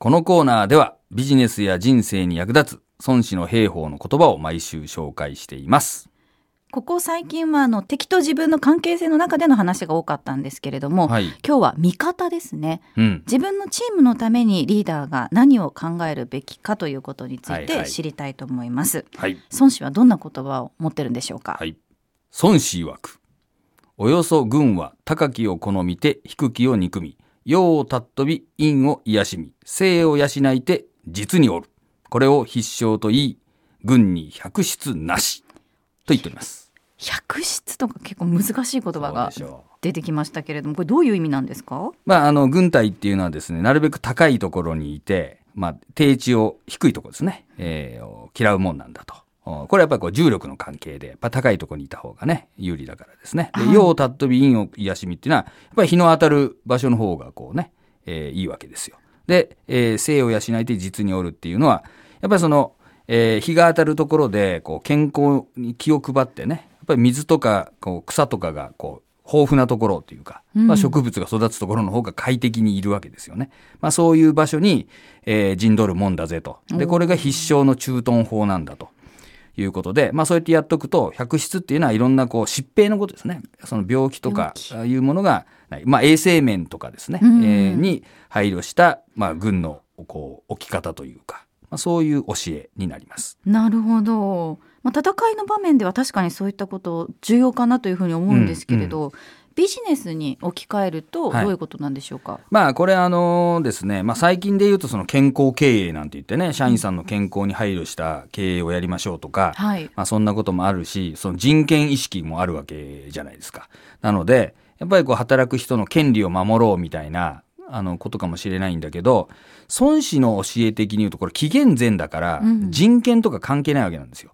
このコーナーではビジネスや人生に役立つ孫子の兵法の言葉を毎週紹介しています。ここ最近はあの敵と自分の関係性の中での話が多かったんですけれども、はい。今日は味方ですねうん。自分のチームのためにリーダーが何を考えるべきかということについはいはいて知りたいと思います、はい。孫子はどんな言葉を持ってるんでしょうか、はい。孫子曰く。およそ軍は高きを好みて低きを憎み、陽を尊び陰を癒しみ、生を養いて実におる。これを必勝と言い、軍に百出なし。と言っております。百出とか結構難しい言葉が。出てきましたけれどもこれどういう意味なんですか？まあ、あの、軍隊っていうのはですね、なるべく高いところにいて、まあ、低地を、低いところですね、えー嫌うもんなんだと。おこれはやっぱりこう重力の関係で、やっぱ高いところにいた方がね、有利だからですね。で、はい陽を尊び陰を癒しみっていうのは、やっぱり日の当たる場所の方がこうね、えーいいわけですよ。で、えー生を養いて実におるっていうのは、やっぱりその、えー日が当たるところで、こう、健康に気を配ってね、やっぱり水とか、こう、草とかが、こう、豊富なところというか、まあ、植物が育つところの方が快適にいるわけですよね。まあ、そういう場所に、えー陣取るもんだぜと。で、これが必勝の駐屯法なんだと。いうことで、まあそうやってやっとくと、百出っていうのはいろんなこう疾病のことですね。その病気とかいうものがない。まあ衛生面とかですね、うんえーに配慮した、まあ軍のこう置き方というか、まあそういう教えになります。なるほど、まあ、戦いの場面では確かにそういったこと重要かなというふうに思うんですけれど、ビジネスに置き換えるとどはい。ういうことなんでしょうか、まあこれあのですね、まあ最近で言うとその健康経営なんて言ってね、社員さんの健康に配慮した経営をやりましょうとか、はい。まあそんなこともあるし、その人権意識もあるわけじゃないですか。なので、やっぱりこう働く人の権利を守ろうみたいな、あのことかもしれないんだけど、孫子の教え的に言うとこれ紀元前だからうん人権とか関係ないわけなんですよ。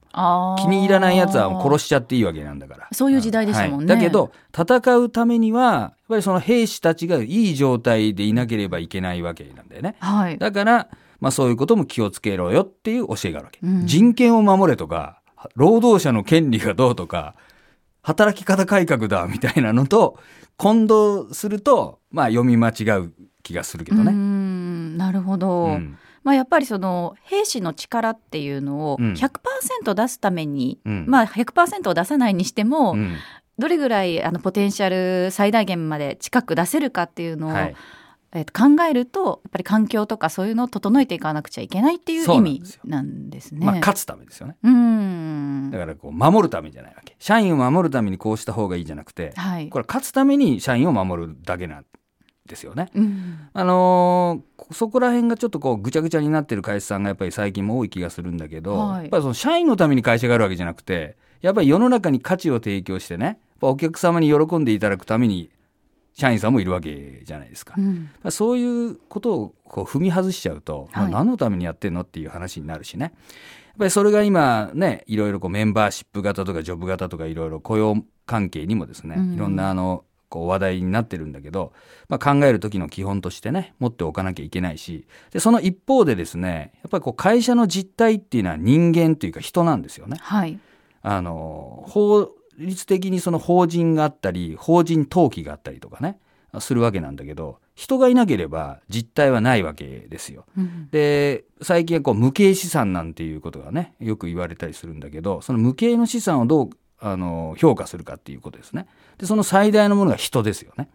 気に入らない奴は殺しちゃっていいわけなんだから。そういう時代でしたもんねはいだけど、戦うためには、やっぱりその兵士たちがいい状態でいなければいけないわけなんだよね。はいだから、まあそういうことも気をつけろよっていう教えがあるわけ。うん人権を守れとか、労働者の権利がどうとか、働き方改革だみたいなのと混同すると、まあ読み間違う気がするけどね。んなるほど、うん。まあ、やっぱりその兵士の力っていうのをうん。100%出すために、うん。まあ100%を出さないにしても、うん。どれぐらいあのポテンシャル最大限まで近く出せるかっていうのを、はいえーと考えるとやっぱり環境とかそういうのを整えていかなくちゃいけないっていう意味なんですね。まあ勝つためですよね。うーんだからこう守るためじゃないわけ。社員を守るためにこうした方がいいじゃなくて、はいこれ勝つために社員を守るだけなんですよね。うんあのーそこら辺がちょっとこうぐちゃぐちゃになってる会社さんがやっぱり最近も多い気がするんだけど、はいやっぱりその社員のために会社があるわけじゃなくてやっぱり世の中に価値を提供してねお客様に喜んでいただくために社員さんもいるわけじゃないですか。うんそういうことをこう踏み外しちゃうと、はいまあ何のためにやってんのっていう話になるしね。やっぱりそれが今ね、いろいろこうメンバーシップ型とかジョブ型とかいろいろ雇用関係にもですね、うんいろんなあの、こう話題になってるんだけど、まあ、考える時の基本としてね、持っておかなきゃいけないし、で、その一方でですね、やっぱりこう会社の実態っていうのは人間というか人なんですよね。はいあの、法律的にその法人があったり、法人登記があったりとかね、するわけなんだけど、人がいなければ実態はないわけですよ。うんで、最近はこう無形資産なんていうことがね、よく言われたりするんだけど、その無形の資産をどう、あの、評価するかっていうことですね。で、その最大のものが人ですよね。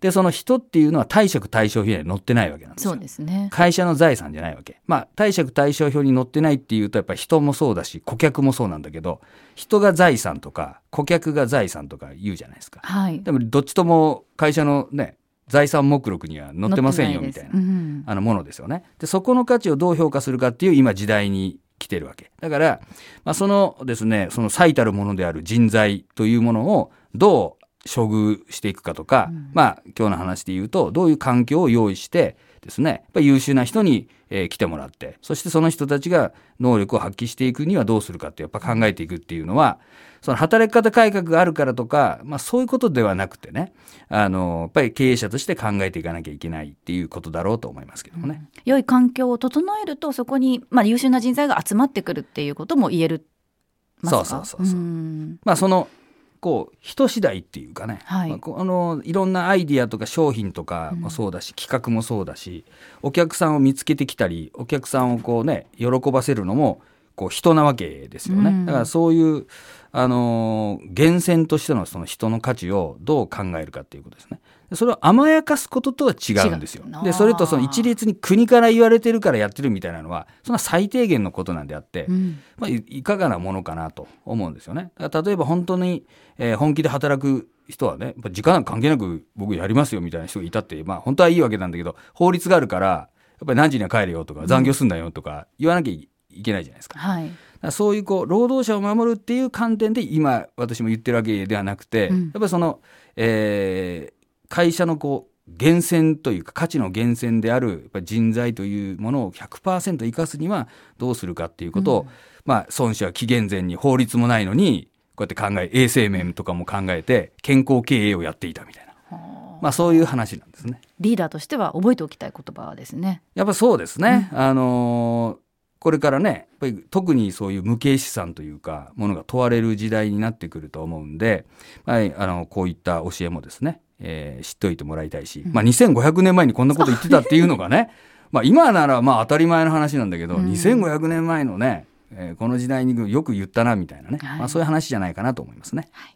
で、その人っていうのは貸借対照表に載ってないわけなんですよ。そうですね。会社の財産じゃないわけ。まあ、貸借対照表に載ってないっていうと、やっぱり人もそうだし、顧客もそうなんだけど、人が財産とか、顧客が財産とか言うじゃないですか。はい。でも、どっちとも会社のね、財産目録には載ってませんよ、みたいな、うんあのものですよね。で、そこの価値をどう評価するかっていう今時代に来てるわけ。だから、まあ、そのですね、その最たるものである人材というものをどう処遇していくかとか、まあ今日の話で言うとどういう環境を用意してですねやっぱり優秀な人に、えー来てもらってそしてその人たちが能力を発揮していくにはどうするかってやっぱ考えていくっていうのはその働き方改革があるからとか、まあ、そういうことではなくてねあのやっぱり経営者として考えていかなきゃいけないっていうことだろうと思いますけどもね。良い環境を整えるとそこに、まあ、優秀な人材が集まってくるっていうことも言えるますか？そうそうそうそう。んん。まあそのこう人次第っていうかね、はい。まああのいろんなアイディアとか商品とかもそうだし、企画もそうだしお客さんを見つけてきたりお客さんをこうね喜ばせるのもこう人なわけですよね、うん。だからそういう、あのー源泉としてのその人の価値をどう考えるかっていうことですね。でそれを甘やかすこととは違うんですよ。でそれとその一律に国から言われてるからやってるみたいなのはそんな最低限のことなんであって、うん。まあ、いいかがなものかなと思うんですよね。だから例えば本当に、えー本気で働く人はね、時間関係なく僕やりますよみたいな人がいたって、まあ本当はいいわけなんだけど、法律があるから、やっぱり何時には帰れよとか残業すんだよとか言わなきゃいけないじゃないですか。はいそういうこう労働者を守るっていう観点で今私も言ってるわけではなくて、うんやっぱりその、えー会社のこう源泉というか価値の源泉であるやっぱり人材というものを100%生かすにはどうするかっていうことを、まあ孫子は紀元前に法律もないのにこうやって考え衛生面とかも考えて健康経営をやっていたみたいな、まあ、そういう話なんですね。リーダーとしては覚えておきたい言葉ですね。やっぱそうですね。あのーこれからね、やっぱり特にそういう無形資産というか、ものが問われる時代になってくると思うんで、はい、あの、こういった教えもですね、えー知っておいてもらいたいし、まあ2500年前にこんなこと言ってたっていうのがね、まあ今ならまあ当たり前の話なんだけど、うん。2500年前のね、えーこの時代によく言ったなみたいなね、はい。まあそういう話じゃないかなと思いますね。はい